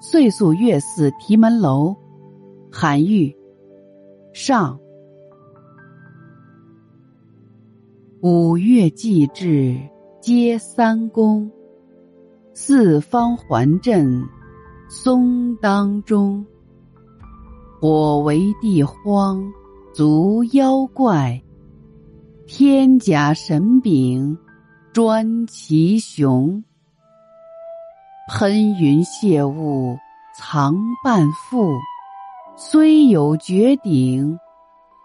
岁宿月寺题门楼，韩愈。上。五岳既至，皆三公。四方环镇，松当中。火为地荒，足妖怪。天甲神柄，专其雄。喷云泄雾，藏半腹；虽有绝顶，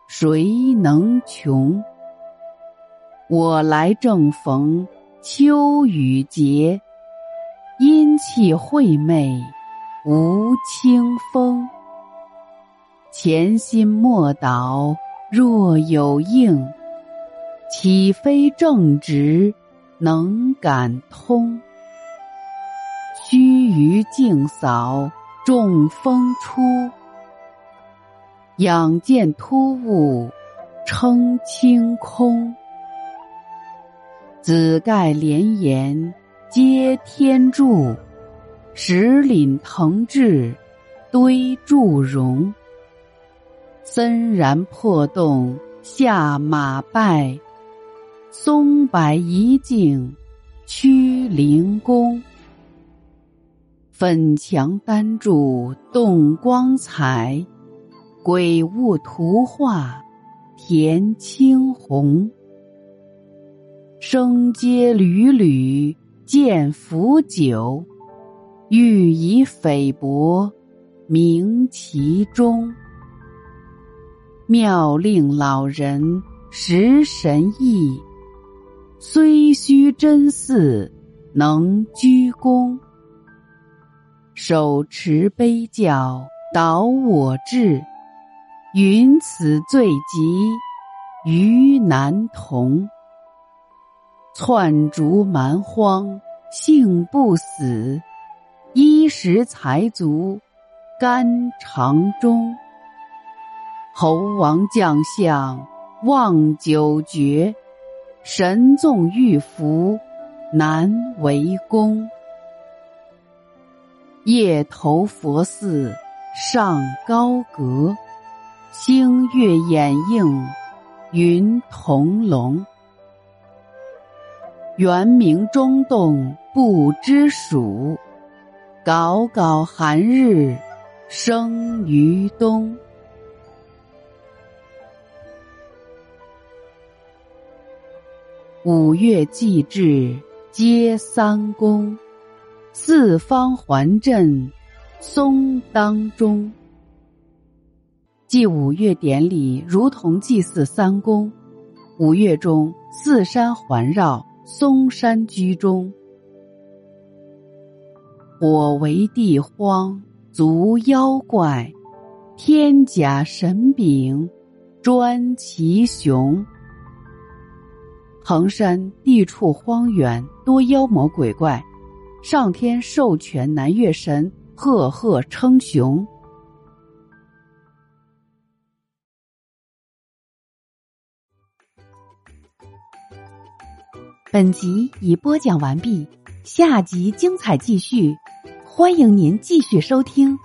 谁能穷？我来正逢秋雨节，阴气晦昧无清风。潜心莫倒若有应，岂非正直能感通？须臾净扫众风出，仰见突兀称清空。紫盖连岩接天柱，石岭腾峙堆祝融。森然破洞下马拜，松柏一径屈灵宫。粉墙丹柱动光彩，鬼物图画填青红。生阶屡屡见腐朽，欲以菲薄名其中。妙令老人识神意，虽虚真寺能居功。手持杯教导我志，云此最急于难同。窜逐蛮荒性不死，衣食财足肝肠中。猴王将相望九绝，神纵玉符难为功。夜投佛寺上高阁，星月掩映云同笼。圆明中洞不知暑，杲杲寒日生于冬。五岳既至，皆三公。四方环镇，松当中。祭五岳典礼如同祭祀三公。五岳中，四山环绕，嵩山居中。火为地荒，足妖怪；天甲神柄，专其雄。衡山地处荒原，多妖魔鬼怪。上天授权南岳神赫赫称雄。本集已播讲完毕，下集精彩继续，欢迎您继续收听。